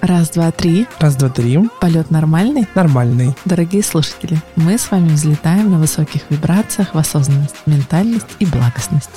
Раз, два, три. Раз, два, три. Полет нормальный? Нормальный. Дорогие слушатели, мы с вами взлетаем на высоких вибрациях в осознанность, ментальность и благостность.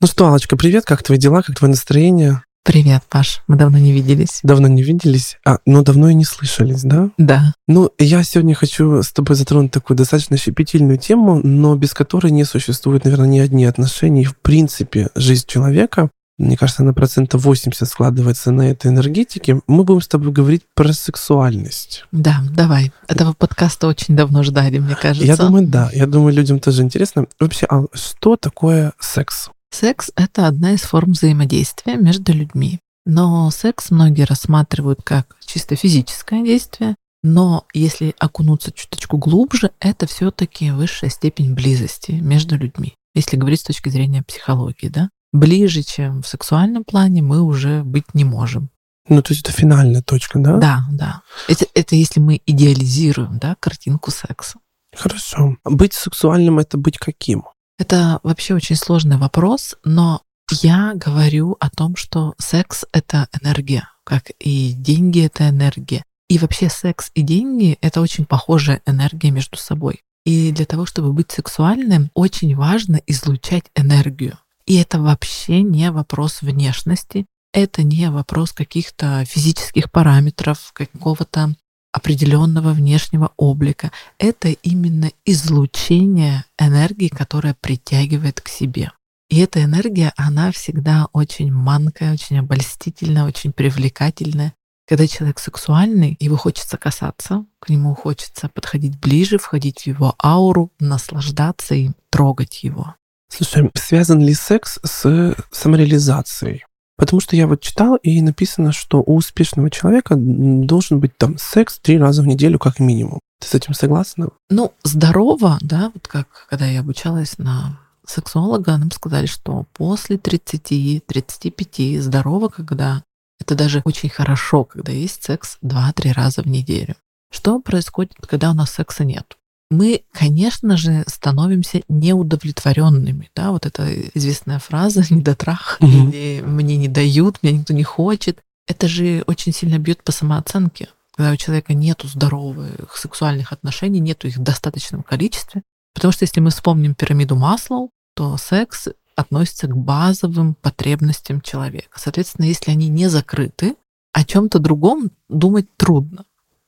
Ну что, Алочка, привет, как твои дела, как твое настроение? Привет, Паш. Мы давно не виделись. Давно не виделись, а, но давно и не слышались, да? Да. Ну, я сегодня хочу с тобой затронуть такую достаточно щепетильную тему, но без которой не существует, наверное, ни одни отношения. И, в принципе, жизнь человека, мне кажется, на процентов 80 складывается на этой энергетике. Мы будем с тобой говорить про сексуальность. Да, давай. Этого подкаста очень давно ждали, мне кажется. Я думаю, да. Я думаю, людям тоже интересно. Вообще, а что такое секс? Секс — это одна из форм взаимодействия между людьми. Но секс многие рассматривают как чисто физическое действие, но если окунуться чуточку глубже, это все-таки высшая степень близости между людьми. Если говорить с точки зрения психологии, да? Ближе, чем в сексуальном плане, мы уже быть не можем. Ну, то есть это финальная точка, да? Да, да. Это, это если мы идеализируем, да, картинку секса. Хорошо. Быть сексуальным — это быть каким? Это вообще очень сложный вопрос, но я говорю о том, что секс — это энергия, как и деньги — это энергия. И вообще секс и деньги — это очень похожая энергия между собой. И для того, чтобы быть сексуальным, очень важно излучать энергию. И это вообще не вопрос внешности, это не вопрос каких-то физических параметров, какого-то определенного внешнего облика. Это именно излучение энергии, которая притягивает к себе. И эта энергия, она всегда очень манкая, очень обольстительная, очень привлекательная. Когда человек сексуальный, его хочется касаться, к нему хочется подходить ближе, входить в его ауру, наслаждаться и трогать его. Слушай, связан ли секс с самореализацией? Потому что я вот читал, и написано, что у успешного человека должен быть там секс три раза в неделю как минимум. Ты с этим согласна? Ну, здорово, да, вот как когда я обучалась на сексолога, нам сказали, что после 30-35 здорово, когда это даже очень хорошо, когда есть секс 2-3 раза в неделю. Что происходит, когда у нас секса нет? Мы, конечно же, становимся неудовлетворенными. Да? Вот эта известная фраза «недотрах» угу. или «мне не дают», «меня никто не хочет». Это же очень сильно бьет по самооценке. Когда у человека нету здоровых сексуальных отношений, нету их в достаточном количестве. Потому что если мы вспомним пирамиду Маслоу, то секс относится к базовым потребностям человека. Соответственно, если они не закрыты, о чем-то другом думать трудно.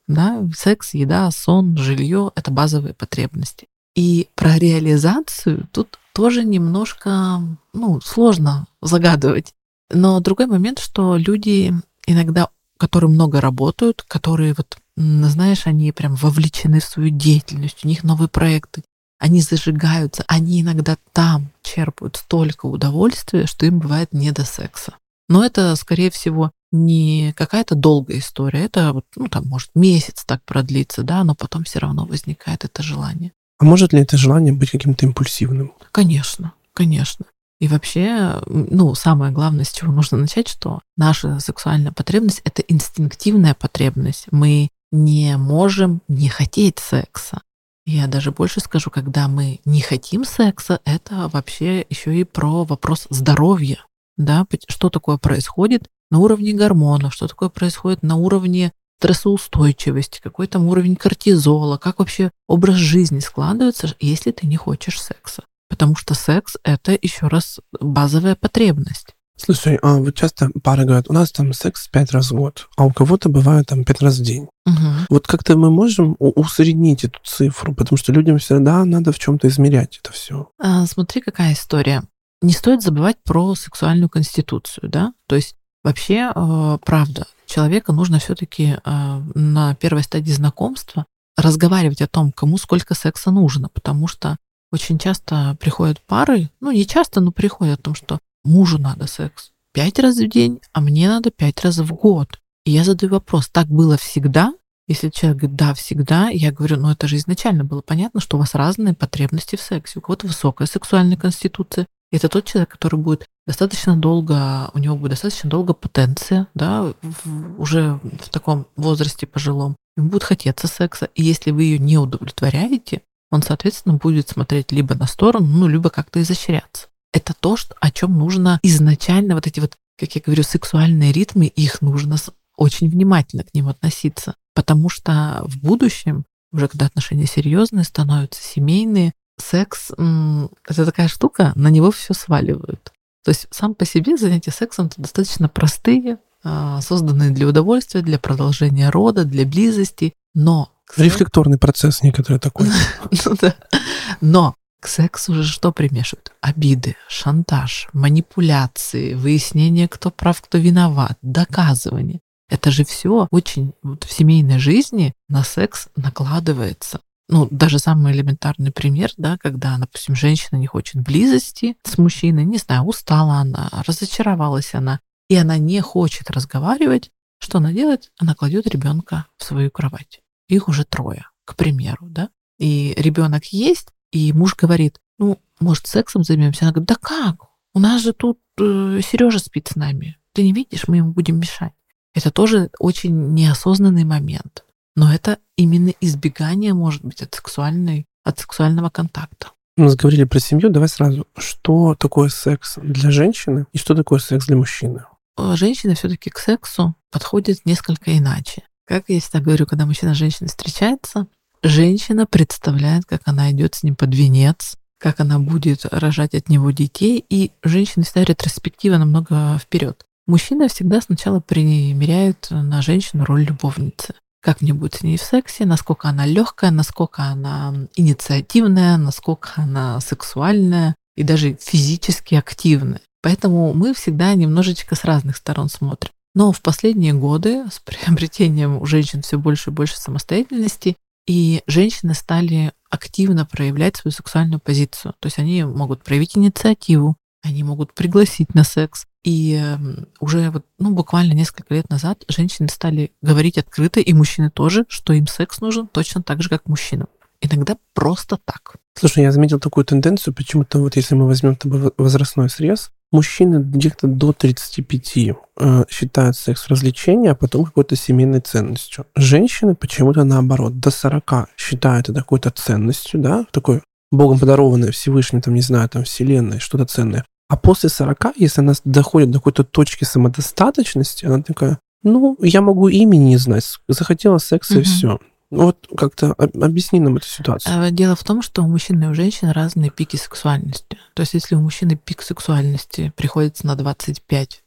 Да? Секс, еда, сон, жилье — это базовые потребности. И про реализацию тут тоже немножко ну, сложно загадывать. Но другой момент, что люди иногда, которые много работают, которые вот, знаешь, они прям вовлечены в свою деятельность, у них новые проекты, они зажигаются, они иногда там черпают столько удовольствия, что им бывает не до секса. Но это, скорее всего, не какая-то долгая история, это ну, там, может, месяц так продлится, да, но потом все равно возникает это желание. А может ли это желание быть каким-то импульсивным? Конечно, конечно. И вообще, ну, самое главное, с чего нужно начать, что наша сексуальная потребность — это инстинктивная потребность. Мы не можем не хотеть секса. Я даже больше скажу, когда мы не хотим секса, это вообще еще и про вопрос здоровья. Да, что такое происходит, на уровне гормонов, что такое происходит на уровне стрессоустойчивости, какой там уровень кортизола, как вообще образ жизни складывается, если ты не хочешь секса. Потому что секс — это, еще раз, базовая потребность. Слушай, а вот часто пары говорят, у нас там секс пять раз в год, а у кого-то бывает там пять раз в день. Угу. Вот как-то мы можем усреднить эту цифру, потому что людям всегда надо в чем-то измерять это все. А, смотри, какая история. Не стоит забывать про сексуальную конституцию, да? То есть Вообще, э, правда, человека нужно все-таки э, на первой стадии знакомства разговаривать о том, кому сколько секса нужно, потому что очень часто приходят пары, ну не часто, но приходят о том, что мужу надо секс пять раз в день, а мне надо пять раз в год. И я задаю вопрос, так было всегда? Если человек говорит, да, всегда, я говорю, ну это же изначально было понятно, что у вас разные потребности в сексе. У кого-то высокая сексуальная конституция, это тот человек, который будет достаточно долго, у него будет достаточно долго потенция, да, в, уже в таком возрасте пожилом. Ему будет хотеться секса, и если вы ее не удовлетворяете, он, соответственно, будет смотреть либо на сторону, ну, либо как-то изощряться. Это то, что, о чем нужно изначально, вот эти вот, как я говорю, сексуальные ритмы, их нужно очень внимательно к ним относиться. Потому что в будущем, уже когда отношения серьезные становятся, семейные, секс — это такая штука, на него все сваливают. То есть сам по себе занятия сексом достаточно простые, а, созданные для удовольствия, для продолжения рода, для близости, но... Рефлекторный процесс некоторый такой. Ну но к сексу же что примешивают? Обиды, шантаж, манипуляции, выяснение, кто прав, кто виноват, доказывание. Это же все очень вот в семейной жизни на секс накладывается. Ну, даже самый элементарный пример, да, когда, допустим, женщина не хочет близости с мужчиной, не знаю, устала она, разочаровалась она, и она не хочет разговаривать, что она делает? Она кладет ребенка в свою кровать. Их уже трое, к примеру, да? И ребенок есть, и муж говорит, ну, может, сексом займемся? Она говорит, да как? У нас же тут э, Сережа спит с нами. Ты не видишь, мы ему будем мешать. Это тоже очень неосознанный момент. Но это именно избегание, может быть, от, сексуальной, от сексуального контакта. Мы заговорили про семью, давай сразу. Что такое секс для женщины и что такое секс для мужчины? Э, женщина все-таки к сексу подходит несколько иначе. Как я всегда говорю, когда мужчина и женщина встречаются, женщина представляет, как она идет с ним под венец, как она будет рожать от него детей, и женщина всегда ретроспектива намного вперед. Мужчина всегда сначала примеряет на женщину роль любовницы. Как мне будет с ней в сексе, насколько она легкая, насколько она инициативная, насколько она сексуальная и даже физически активная. Поэтому мы всегда немножечко с разных сторон смотрим. Но в последние годы с приобретением у женщин все больше и больше самостоятельности, и женщины стали активно проявлять свою сексуальную позицию. То есть они могут проявить инициативу, они могут пригласить на секс. И эм, уже вот, ну, буквально несколько лет назад женщины стали говорить открыто, и мужчины тоже, что им секс нужен точно так же, как мужчинам. Иногда просто так. Слушай, я заметил такую тенденцию, почему-то вот если мы возьмем возрастной срез, мужчины где-то до 35 э, считают секс развлечением, а потом какой-то семейной ценностью. Женщины почему-то наоборот, до 40 считают это какой-то ценностью, да, такой Богом подарованное Всевышним, там, не знаю, там, Вселенной, что-то ценное. А после 40, если она доходит до какой-то точки самодостаточности, она такая, ну, я могу имени не знать, захотела секса угу. и все. Вот как-то объясни нам эту ситуацию. А, дело в том, что у мужчин и у женщин разные пики сексуальности. То есть если у мужчины пик сексуальности приходится на 25-30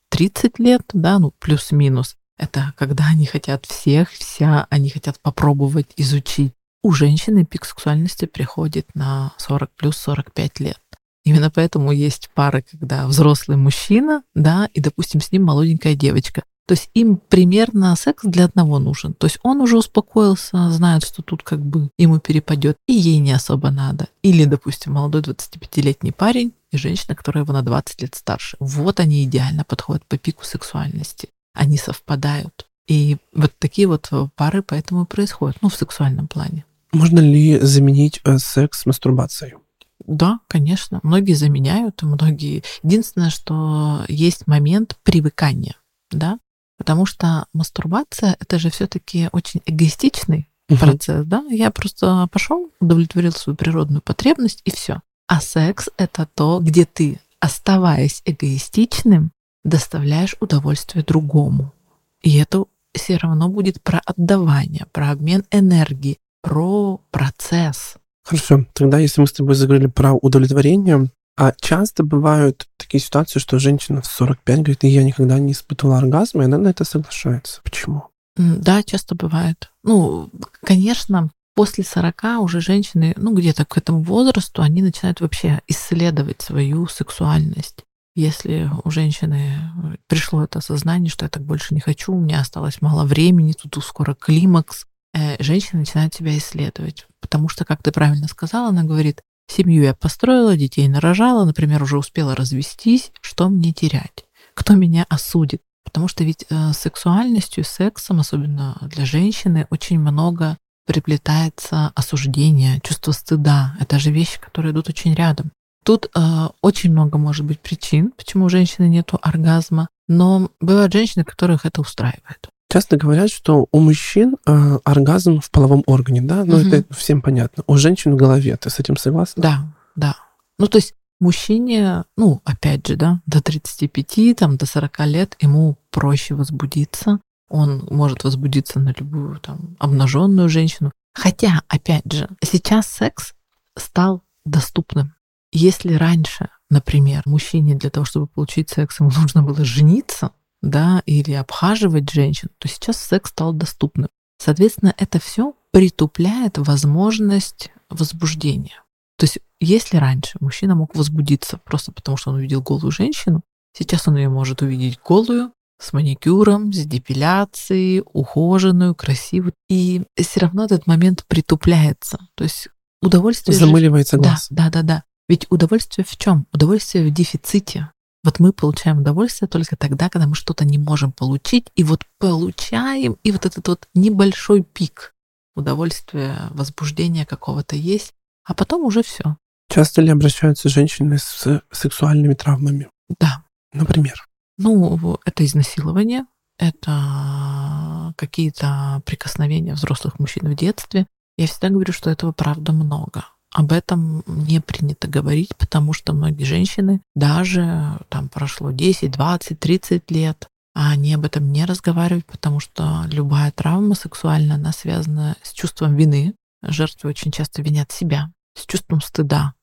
лет, да, ну плюс-минус, это когда они хотят всех, вся, они хотят попробовать, изучить. У женщины пик сексуальности приходит на 40 плюс 45 лет. Именно поэтому есть пары, когда взрослый мужчина, да, и, допустим, с ним молоденькая девочка. То есть им примерно секс для одного нужен. То есть он уже успокоился, знает, что тут как бы ему перепадет, и ей не особо надо. Или, допустим, молодой 25-летний парень и женщина, которая его на 20 лет старше. Вот они идеально подходят по пику сексуальности. Они совпадают. И вот такие вот пары поэтому и происходят, ну, в сексуальном плане. Можно ли заменить э, секс мастурбацией? Да, конечно. Многие заменяют, многие. Единственное, что есть момент привыкания, да, Потому что мастурбация это же все-таки очень эгоистичный угу. процесс, да? Я просто пошел, удовлетворил свою природную потребность и все. А секс это то, где ты, оставаясь эгоистичным, доставляешь удовольствие другому. И это все равно будет про отдавание, про обмен энергии, про процесс. Хорошо, тогда если мы с тобой заговорили про удовлетворение, а часто бывают такие ситуации, что женщина в 45 говорит, я никогда не испытывала оргазма, и она на это соглашается. Почему? Да, часто бывает. Ну, конечно, после 40 уже женщины, ну, где-то к этому возрасту, они начинают вообще исследовать свою сексуальность. Если у женщины пришло это осознание, что я так больше не хочу, у меня осталось мало времени, тут скоро климакс, женщина начинает себя исследовать. Потому что, как ты правильно сказала, она говорит, Семью я построила, детей нарожала, например, уже успела развестись. Что мне терять? Кто меня осудит? Потому что ведь э, сексуальностью, сексом, особенно для женщины, очень много приплетается осуждение, чувство стыда. Это же вещи, которые идут очень рядом. Тут э, очень много может быть причин, почему у женщины нет оргазма, но бывают женщины, которых это устраивает. Часто говорят, что у мужчин э, оргазм в половом органе, да? Ну, Мгм. это всем понятно. У женщин в голове. Ты с этим согласна? Да, да. Ну, то есть мужчине, ну, опять же, да, до 35, там, до 40 лет ему проще возбудиться. Он может возбудиться на любую там обнаженную женщину. Хотя, опять же, сейчас секс стал доступным. Если раньше, например, мужчине для того, чтобы получить секс, ему нужно было жениться, да, или обхаживать женщин, то сейчас секс стал доступным. Соответственно, это все притупляет возможность возбуждения. То есть, если раньше мужчина мог возбудиться просто потому, что он увидел голую женщину, сейчас он ее может увидеть голую, с маникюром, с депиляцией, ухоженную, красивую. И все равно этот момент притупляется. То есть удовольствие... же- Замыливается Да, глаз. да, да, да. Ведь удовольствие в чем? Удовольствие в дефиците. Вот мы получаем удовольствие только тогда, когда мы что-то не можем получить, и вот получаем, и вот этот вот небольшой пик удовольствия, возбуждения какого-то есть, а потом уже все. Часто ли обращаются женщины с сексуальными травмами? Да. Например. Ну, это изнасилование, это какие-то прикосновения взрослых мужчин в детстве. Я всегда говорю, что этого правда много. Об этом не принято говорить, потому что многие женщины, даже там прошло 10, 20, 30 лет, а они об этом не разговаривают, потому что любая травма сексуальная, она связана с чувством вины. Жертвы очень часто винят себя, с чувством стыда.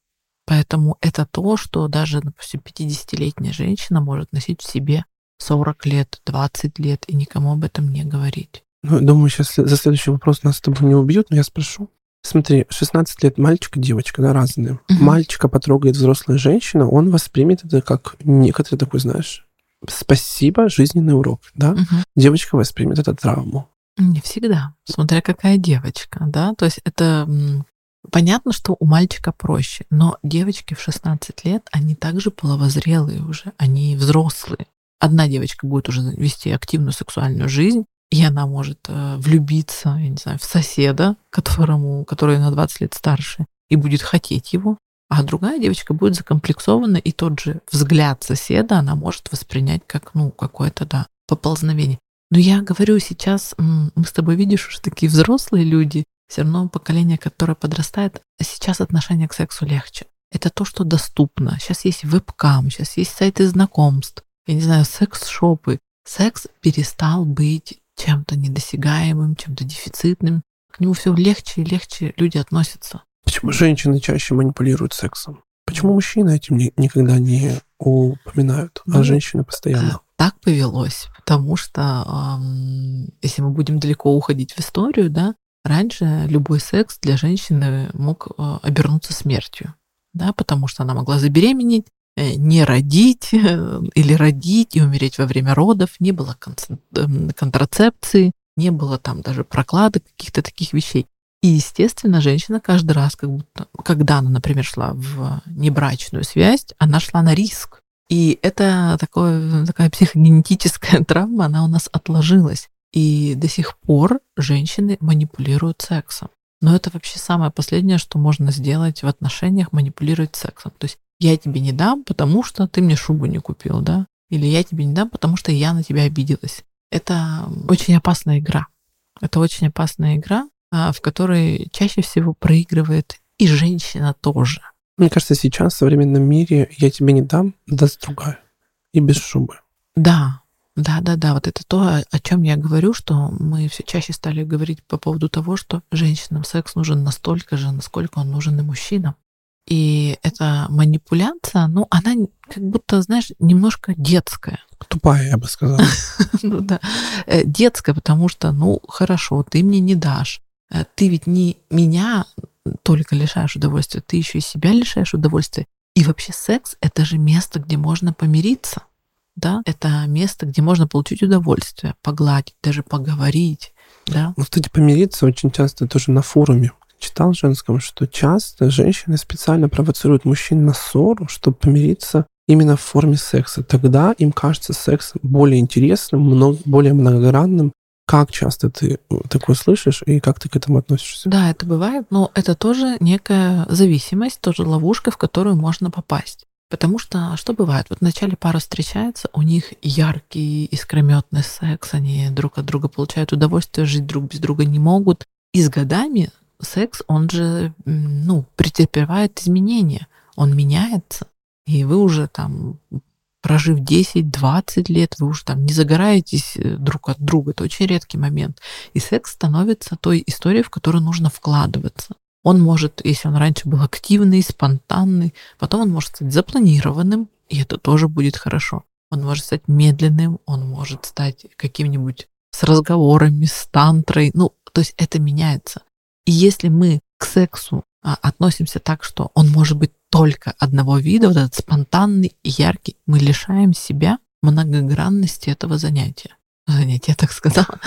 Поэтому это то, что даже, допустим, 50-летняя женщина может носить в себе 40 лет, 20 лет и никому об этом не говорить. Ну, думаю, сейчас за следующий вопрос нас с тобой не убьют, но я спрошу. Смотри, 16 лет мальчик и девочка, да, разные. Мгм. Мальчика потрогает взрослая женщина, он воспримет это как некоторый такой, знаешь, спасибо, жизненный урок, да? Мгм. Девочка воспримет это травму. Не всегда, смотря какая девочка, да, то есть это понятно, что у мальчика проще, но девочки в 16 лет, они также половозрелые уже, они взрослые. Одна девочка будет уже вести активную сексуальную жизнь, и она может э, влюбиться, я не знаю, в соседа, которому, который на 20 лет старше, и будет хотеть его, а другая девочка будет закомплексована, и тот же взгляд соседа она может воспринять как, ну, какое-то, да, поползновение. Но я говорю сейчас, мы с тобой видишь уже такие взрослые люди, все равно поколение, которое подрастает, сейчас отношение к сексу легче. Это то, что доступно. Сейчас есть вебкам, сейчас есть сайты знакомств, я не знаю, секс-шопы. Секс перестал быть чем-то недосягаемым, чем-то дефицитным. К нему все легче и легче люди относятся. Почему женщины чаще манипулируют сексом? Почему мужчины этим ни- никогда не упоминают, а Ну, женщины постоянно? Так повелось, потому что ам, если мы будем далеко уходить в историю, да, раньше любой секс для женщины мог э, обернуться смертью, да, потому что она могла забеременеть, не родить э, или родить и умереть во время родов, не было эм, контрацепции, не было там даже прокладок, каких-то таких вещей. И, естественно, женщина каждый раз, как будто, когда она, например, шла в небрачную связь, она шла на риск. И это такое, такая психогенетическая травма, она у нас отложилась. И до сих пор женщины манипулируют сексом. Но это вообще самое последнее, что можно сделать в отношениях, манипулировать сексом. То есть я тебе не дам, потому что ты мне шубу не купил, да? Или я тебе не дам, потому что я на тебя обиделась. Это очень опасная игра. Это очень опасная игра, а, в которой чаще всего проигрывает и женщина тоже. Мне кажется, сейчас в современном мире я тебе не дам, даст другая. И без шубы. Да, да, да, да. Вот это то, о- о чем я говорю, что мы все чаще стали говорить по поводу того, что женщинам секс нужен настолько же, насколько он нужен и мужчинам. И эта манипуляция, ну, она как будто, знаешь, немножко детская. Тупая, я бы сказал. ну да, Э, детская, потому что, ну, хорошо, ты мне не дашь. Э, Ты ведь не меня только лишаешь удовольствия, ты еще и себя лишаешь удовольствия. И вообще секс — это же место, где можно помириться. Да, это место, где можно получить удовольствие, погладить, даже поговорить, да. Ну, кстати, помириться очень часто тоже на форуме читал женском, что часто женщины специально провоцируют мужчин на ссору, чтобы помириться именно в форме секса. Тогда им кажется секс более интересным, много, более многогранным. Как часто ты э, такое слышишь и как ты к этому относишься? Да, это бывает, но это тоже некая зависимость, тоже ловушка, в которую можно попасть. Потому что что бывает? Вот вначале пара встречается, у них яркий, искрометный секс, они друг от друга получают удовольствие, жить друг без друга не могут. И с годами секс, он же, ну, претерпевает изменения, он меняется. И вы уже там, прожив 10-20 лет, вы уже там не загораетесь э, друг от друга. Это очень редкий момент. И секс становится той историей, в которую нужно вкладываться. Он может, если он раньше был активный, спонтанный, потом он может стать запланированным, и это тоже будет хорошо. Он может стать медленным, он может стать каким-нибудь с разговорами, с тантрой. Ну, то есть это меняется. И если мы к сексу а, относимся так, что он может быть только одного вида, вот этот спонтанный и яркий, мы лишаем себя многогранности этого занятия. Занятия, так сказала.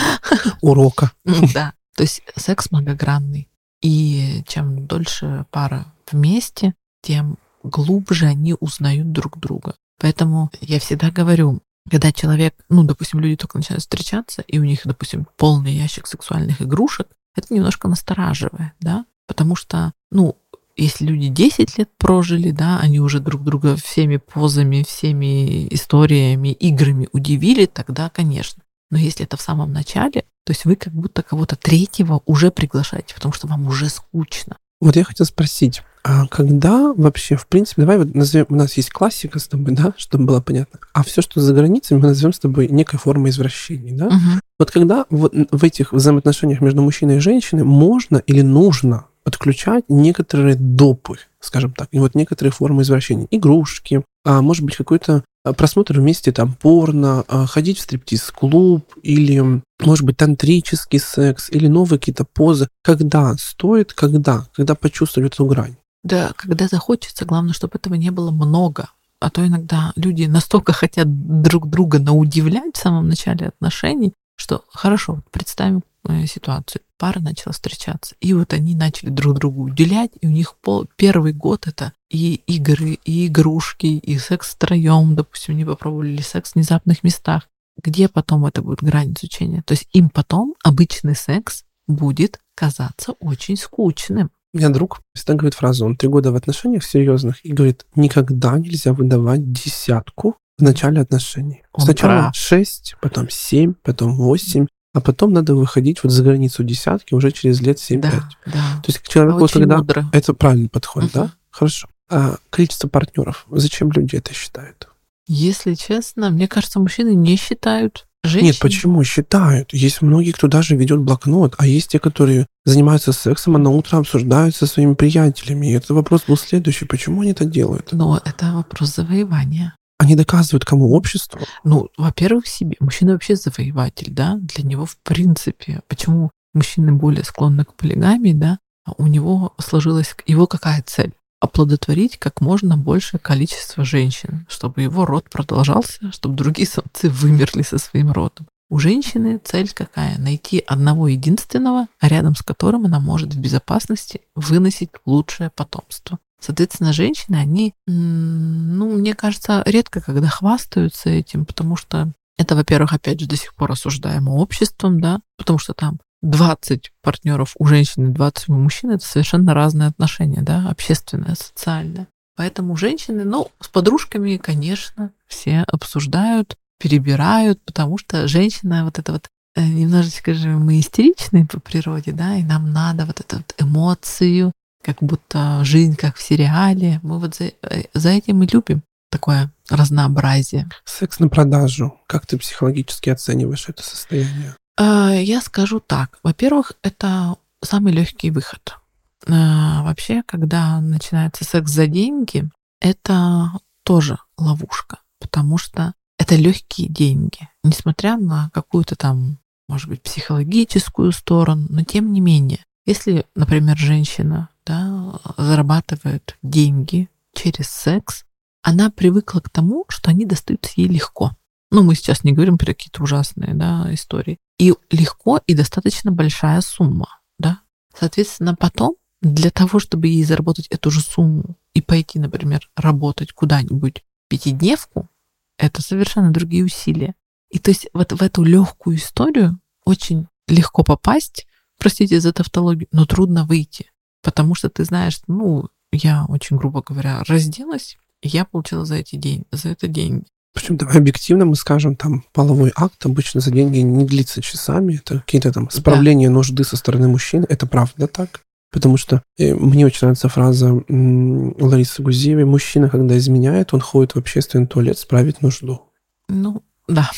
Урока. Да. То есть секс многогранный. И чем дольше пара вместе, тем глубже они узнают друг друга. Поэтому я всегда говорю, когда человек, ну, допустим, люди только начинают встречаться, и у них, допустим, полный ящик сексуальных игрушек, это немножко настораживает, да, потому что, ну, если люди 10 лет прожили, да, они уже друг друга всеми позами, всеми историями, играми удивили, тогда, конечно. Но если это в самом начале, то есть вы как будто кого-то третьего уже приглашаете, потому что вам уже скучно. Вот я хотел спросить, а когда вообще, в принципе, давай вот назовем, у нас есть классика с тобой, да, чтобы было понятно, а все, что за границей, мы назовем с тобой некой формой извращений, да? Угу. Вот когда вот в этих взаимоотношениях между мужчиной и женщиной можно или нужно подключать некоторые допы, скажем так, и вот некоторые формы извращения, игрушки, а может быть какой-то просмотр вместе там порно, а, ходить в стриптиз-клуб или, может быть, тантрический секс или новые какие-то позы. Когда стоит, когда? Когда почувствовать эту грань? Да, когда захочется, главное, чтобы этого не было много. А то иногда люди настолько хотят друг друга наудивлять в самом начале отношений, что хорошо, представим э, ситуацию. Пара начала встречаться, и вот они начали друг другу уделять, и у них пол, первый год это и игры, и игрушки, и секс втроем, допустим, они попробовали секс в внезапных местах. Где потом это будет грань изучения? То есть им потом обычный секс будет казаться очень скучным. У меня друг всегда говорит фразу, он три года в отношениях серьезных и говорит, никогда нельзя выдавать десятку в начале отношений. Он Сначала прав. 6, потом 7, потом 8, а потом надо выходить вот за границу десятки уже через лет 7-5. Да, да. То есть к человеку, Очень когда... Мудро. Это правильный подход, угу. да? Хорошо. А количество партнеров, зачем люди это считают? Если честно, мне кажется, мужчины не считают. Женщины. Нет, почему считают? Есть многие, кто даже ведет блокнот, а есть те, которые занимаются сексом, а на утро обсуждают со своими приятелями. И этот вопрос был следующий. Почему они это делают? Но это вопрос завоевания. Они доказывают кому обществу? Ну, во-первых, себе. Мужчина вообще завоеватель, да? Для него в принципе. Почему мужчины более склонны к полигамии, да? А у него сложилась его какая цель? оплодотворить как можно большее количество женщин, чтобы его род продолжался, чтобы другие самцы вымерли со своим родом. У женщины цель какая? Найти одного единственного, рядом с которым она может в безопасности выносить лучшее потомство. Соответственно, женщины, они, ну, мне кажется, редко когда хвастаются этим, потому что это, во-первых, опять же, до сих пор осуждаемо обществом, да, потому что там 20 партнеров у женщины, 20 у мужчины, это совершенно разные отношения, да, общественное, социальное. Поэтому женщины, ну, с подружками, конечно, все обсуждают, перебирают, потому что женщина вот это вот э, немножечко же мы истеричные по природе, да, и нам надо вот эту вот эмоцию, как будто жизнь как в сериале. Мы вот за, э, за этим и любим такое разнообразие. Секс на продажу. Как ты психологически оцениваешь это состояние? А, я скажу так. Во-первых, это самый легкий выход. А, вообще, когда начинается секс за деньги, это тоже ловушка, потому что это легкие деньги, несмотря на какую-то там, может быть, психологическую сторону, но тем не менее, если, например, женщина да, зарабатывает деньги через секс, она привыкла к тому, что они достаются ей легко. Ну, мы сейчас не говорим про какие-то ужасные да, истории. И легко, и достаточно большая сумма. Да? Соответственно, потом для того, чтобы ей заработать эту же сумму и пойти, например, работать куда-нибудь пятидневку, это совершенно другие усилия. И то есть вот в эту легкую историю очень легко попасть, простите за тавтологию, но трудно выйти потому что ты знаешь, ну, я очень грубо говоря, разделась, Я получила за эти деньги, за это деньги. Причем давай объективно мы скажем, там половой акт обычно за деньги не длится часами, это какие-то там справления да. нужды со стороны мужчины, это правда так? Потому что э, мне очень нравится фраза Ларисы Гузеевой, мужчина, когда изменяет, он ходит в общественный туалет справить нужду. Ну, да.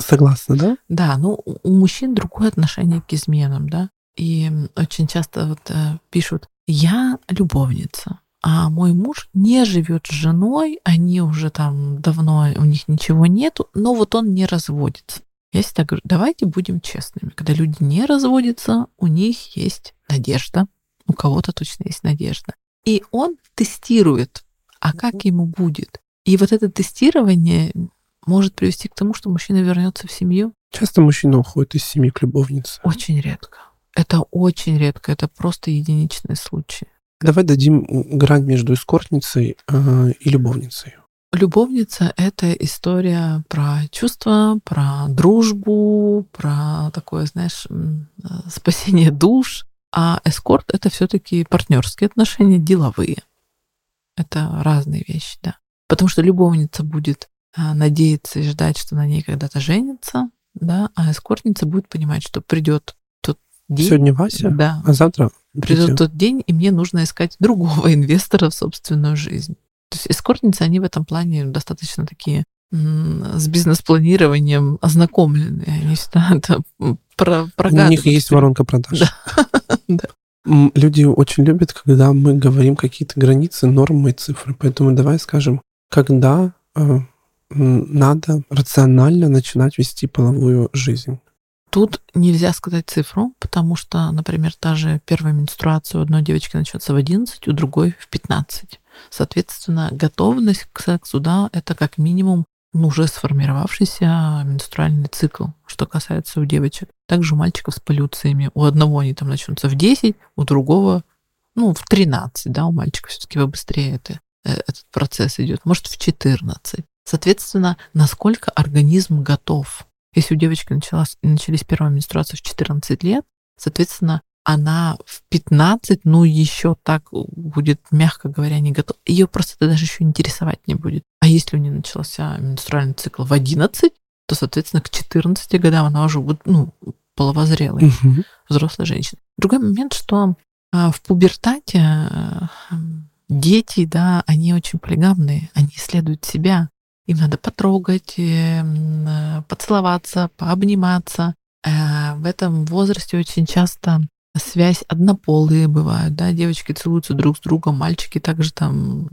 Согласна, да? Да, ну у мужчин другое отношение к изменам, да. И очень часто вот э, пишут, я любовница, а мой муж не живет с женой, они уже там давно, у них ничего нету, но вот он не разводится. Я всегда говорю, давайте будем честными. Когда люди не разводятся, у них есть надежда, у кого-то точно есть надежда. И он тестирует, а как ему будет. И вот это тестирование может привести к тому, что мужчина вернется в семью. Часто мужчина уходит из семьи к любовнице. Очень редко. Это очень редко, это просто единичный случай. Давай дадим грань между эскортницей э, и любовницей. Любовница — это история про чувства, про дружбу, про такое, знаешь, э, спасение душ. А эскорт — это все таки партнерские отношения, деловые. Это разные вещи, да. Потому что любовница будет а, надеяться и ждать, что на ней когда-то женится, да, а эскортница будет понимать, что придет день. Сегодня Вася, да, а завтра придет тот день, и мне нужно искать другого инвестора в собственную жизнь. То есть эскортницы, они в этом плане достаточно такие с бизнес-планированием ознакомлены. Они всегда это про, У них есть воронка продаж. Да. Люди очень любят, когда мы говорим какие-то границы, нормы и цифры. Поэтому давай скажем, когда э, надо рационально начинать вести половую жизнь. Тут нельзя сказать цифру, потому что, например, та же первая менструация у одной девочки начнется в 11, у другой в 15. Соответственно, готовность к сексу, да, это как минимум уже сформировавшийся менструальный цикл, что касается у девочек. Также у мальчиков с полюциями. У одного они там начнутся в 10, у другого, ну, в 13, да, у мальчиков все-таки быстрее это, э, этот процесс идет, может, в 14. Соответственно, насколько организм готов. Если у девочки началась, начались первые менструации в 14 лет, соответственно, она в 15, ну, еще так будет, мягко говоря, не готова. Ее просто это даже еще интересовать не будет. А если у нее начался менструальный цикл в 11, то, соответственно, к 14 годам она уже будет, ну, половозрелой, угу. взрослой женщиной. Другой момент, что а, в пубертате а, дети, да, они очень полигамные, они исследуют себя. Им надо потрогать, э, поцеловаться, пообниматься. Э, в этом возрасте очень часто связь однополые бывают, да, девочки целуются друг с другом, мальчики также там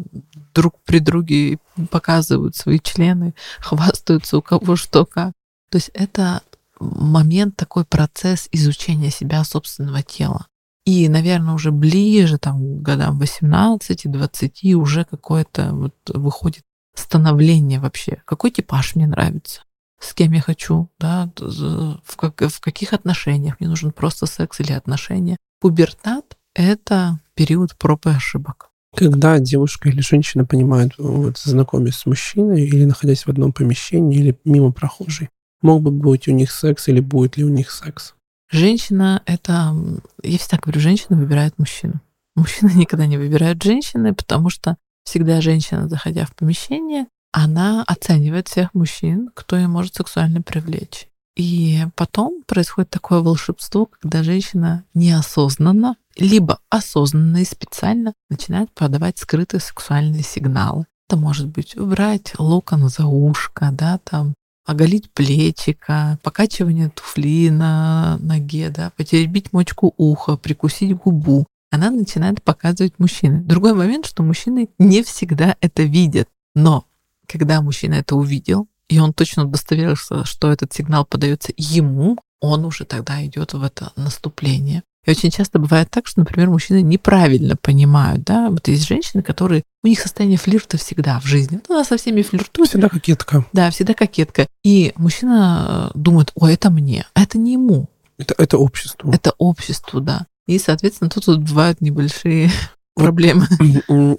друг при друге показывают свои члены, хвастаются у кого что как. То есть это момент, такой процесс изучения себя, собственного тела. И, наверное, уже ближе, там, к годам 18-20 уже какое-то вот выходит становление вообще. Какой типаж мне нравится? с кем я хочу, да, в, как, в каких отношениях мне нужен просто секс или отношения. Пубертат — это период проб и ошибок. Когда девушка или женщина понимает, вот, знакомясь с мужчиной или находясь в одном помещении или мимо прохожей, мог бы быть у них секс или будет ли у них секс? Женщина — это... Я всегда говорю, женщина выбирает мужчину. Мужчина никогда не выбирает женщины, потому что всегда женщина, заходя в помещение, она оценивает всех мужчин, кто ее может сексуально привлечь. И потом происходит такое волшебство, когда женщина неосознанно, либо осознанно и специально начинает подавать скрытые сексуальные сигналы. Это может быть убрать локон за ушко, да, там оголить плечика, покачивание туфли на ноге, да, потеребить мочку уха, прикусить губу. Она начинает показывать мужчины. Другой момент, что мужчины не всегда это видят. Но когда мужчина это увидел, и он точно удостоверился, что этот сигнал подается ему, он уже тогда идет в это наступление. И очень часто бывает так, что, например, мужчины неправильно понимают, да, вот есть женщины, которые, у них состояние флирта всегда в жизни. Вот она со всеми флиртует. Всегда кокетка. Да, всегда кокетка. И мужчина э, думает, ой, это мне, а это не ему. Это, это общество. Это общество, да. И, соответственно, тут вот бывают небольшие проблемы.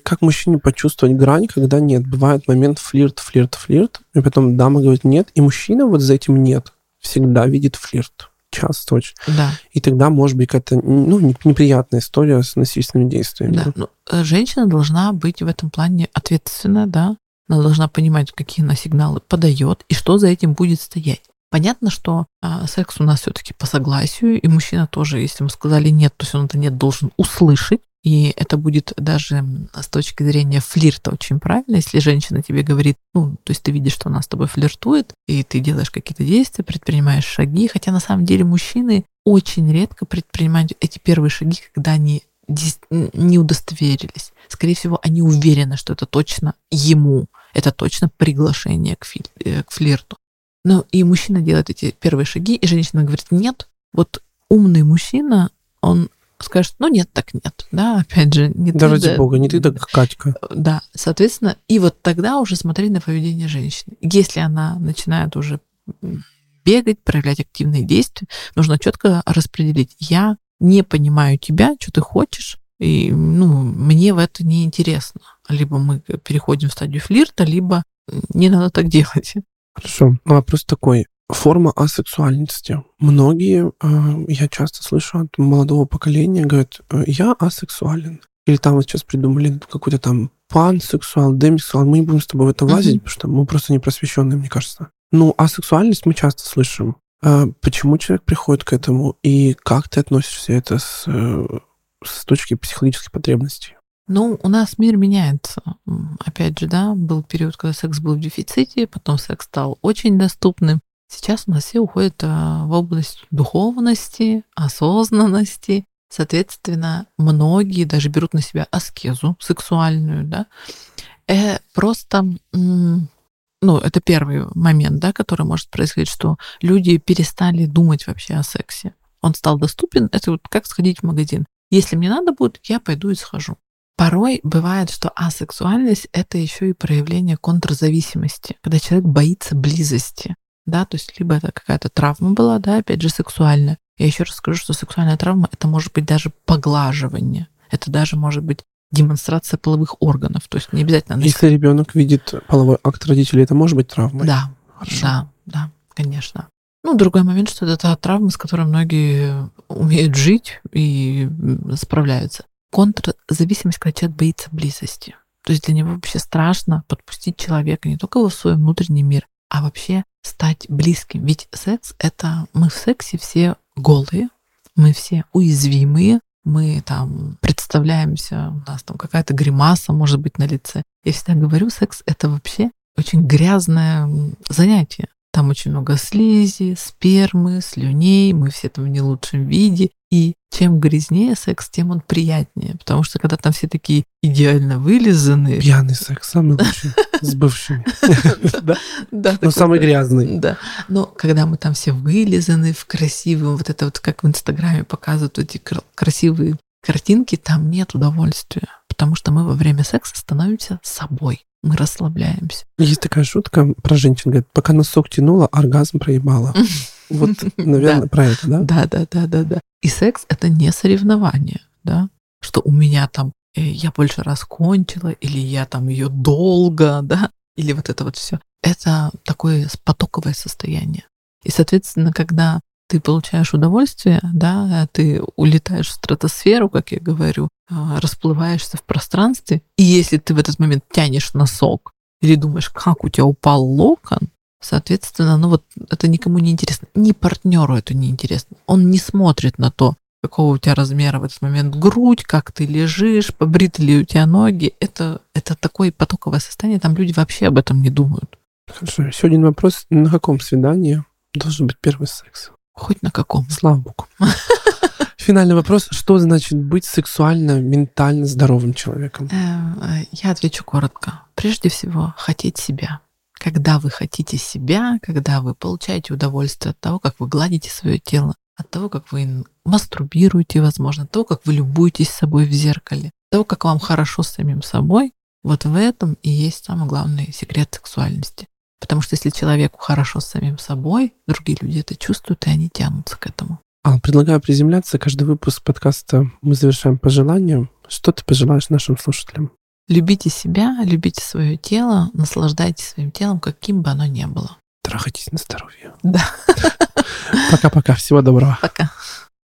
Как мужчине почувствовать грань, когда нет? Бывает момент флирт, флирт, флирт, и потом дама говорит нет, и мужчина вот за этим нет всегда видит флирт. часто очень. Да. И тогда может быть какая-то ну, неприятная история с насильственными действиями. Да. Ну, э, женщина должна быть в этом плане ответственна, да. Она должна понимать, какие она сигналы подает и что за этим будет стоять. Понятно, что а, секс у нас все-таки по согласию, и мужчина тоже, если мы сказали нет, то есть он это нет должен услышать. И это будет даже с точки зрения флирта очень правильно, если женщина тебе говорит, ну, то есть ты видишь, что она с тобой флиртует, и ты делаешь какие-то действия, предпринимаешь шаги, хотя на самом деле мужчины очень редко предпринимают эти первые шаги, когда они не удостоверились. Скорее всего, они уверены, что это точно ему, это точно приглашение к, фи- э, к флирту. Ну и мужчина делает эти первые шаги, и женщина говорит нет. Вот умный мужчина, он скажет, ну нет, так нет, да, опять же, не да ты, ради да, бога, не ты, так Катька. Да, соответственно, и вот тогда уже смотреть на поведение женщины. Если она начинает уже бегать, проявлять активные действия, нужно четко распределить. Я не понимаю тебя, что ты хочешь, и ну, мне в это не интересно. Либо мы переходим в стадию флирта, либо не надо так делать. Хорошо. Вопрос такой. Форма асексуальности. Многие, э, я часто слышу от молодого поколения, говорят, «Э, я асексуален. Или там вот сейчас придумали какой-то там пансексуал, демисексуал. Мы не будем с тобой в это влазить, mm-hmm. потому что мы просто не просвещенные, мне кажется. Ну, асексуальность мы часто слышим. А почему человек приходит к этому, и как ты относишься это с, э, с точки психологической потребности? Ну, у нас мир меняется. Опять же, да, был период, когда секс был в дефиците, потом секс стал очень доступным. Сейчас у нас все уходят а, в область духовности, осознанности. Соответственно, многие даже берут на себя аскезу сексуальную, да. Э, просто, ну, это первый момент, да, который может происходить, что люди перестали думать вообще о сексе. Он стал доступен, это вот как сходить в магазин. Если мне надо будет, я пойду и схожу. Порой бывает, что асексуальность — это еще и проявление контрзависимости, когда человек боится близости. Да, то есть либо это какая-то травма была, да, опять же, сексуальная. Я еще раз скажу, что сексуальная травма — это может быть даже поглаживание. Это даже может быть демонстрация половых органов. То есть не обязательно... Если ребенок видит половой акт родителей, это может быть травмой? Да, Хорошо. да, да, конечно. Ну, другой момент, что это та травма, с которой многие умеют жить и справляются контрзависимость, когда человек боится близости. То есть для него вообще страшно подпустить человека не только в свой внутренний мир, а вообще стать близким. Ведь секс — это мы в сексе все голые, мы все уязвимые, мы там представляемся, у нас там какая-то гримаса может быть на лице. Я всегда говорю, секс — это вообще очень грязное занятие. Там очень много слизи, спермы, слюней, мы все там в не лучшем виде. И чем грязнее секс, тем он приятнее. Потому что когда там все такие идеально вылизанные... Пьяный секс самый лучший, с бывшими. Да, но самый грязный. Да. Но когда мы там все вылизаны в красивом, вот это вот как в Инстаграме показывают эти красивые картинки, там нет удовольствия. Потому что мы во время секса становимся собой мы расслабляемся. Есть такая шутка про женщин, говорит, пока носок тянула, оргазм проебала. Вот, наверное, про это, да? Да, да, да, да, да. И секс — это не соревнование, да? Что у меня там э, я больше раз кончила, или я там ее долго, да, или вот это вот все. Это такое потоковое состояние. И, соответственно, когда ты получаешь удовольствие, да, ты улетаешь в стратосферу, как я говорю, а, расплываешься в пространстве, и если ты в этот момент тянешь носок или думаешь, как у тебя упал локон, соответственно, ну вот это никому не интересно. Ни партнеру это не интересно. Он не смотрит на то, какого у тебя размера в этот момент грудь, как ты лежишь, побриты ли у тебя ноги. Это, это такое потоковое состояние, там люди вообще об этом не думают. Хорошо, еще один вопрос. На каком свидании должен быть первый секс? Хоть на каком. Слава богу. Финальный вопрос. Что значит быть сексуально, ментально здоровым человеком? Эм, э, я отвечу коротко. Прежде всего, хотеть себя. Когда вы хотите себя, когда вы получаете удовольствие от того, как вы гладите свое тело, от того, как вы мастурбируете, возможно, от того, как вы любуетесь собой в зеркале, от того, как вам хорошо с самим собой, вот в этом и есть самый главный секрет сексуальности. Потому что если человеку хорошо с самим собой, другие люди это чувствуют, и они тянутся к этому. А, предлагаю приземляться. Каждый выпуск подкаста мы завершаем по желанию. Что ты пожелаешь нашим слушателям? Любите себя, любите свое тело, наслаждайтесь своим телом, каким бы оно ни было. Трахайтесь на здоровье. Да. Пока-пока. Всего доброго. Пока.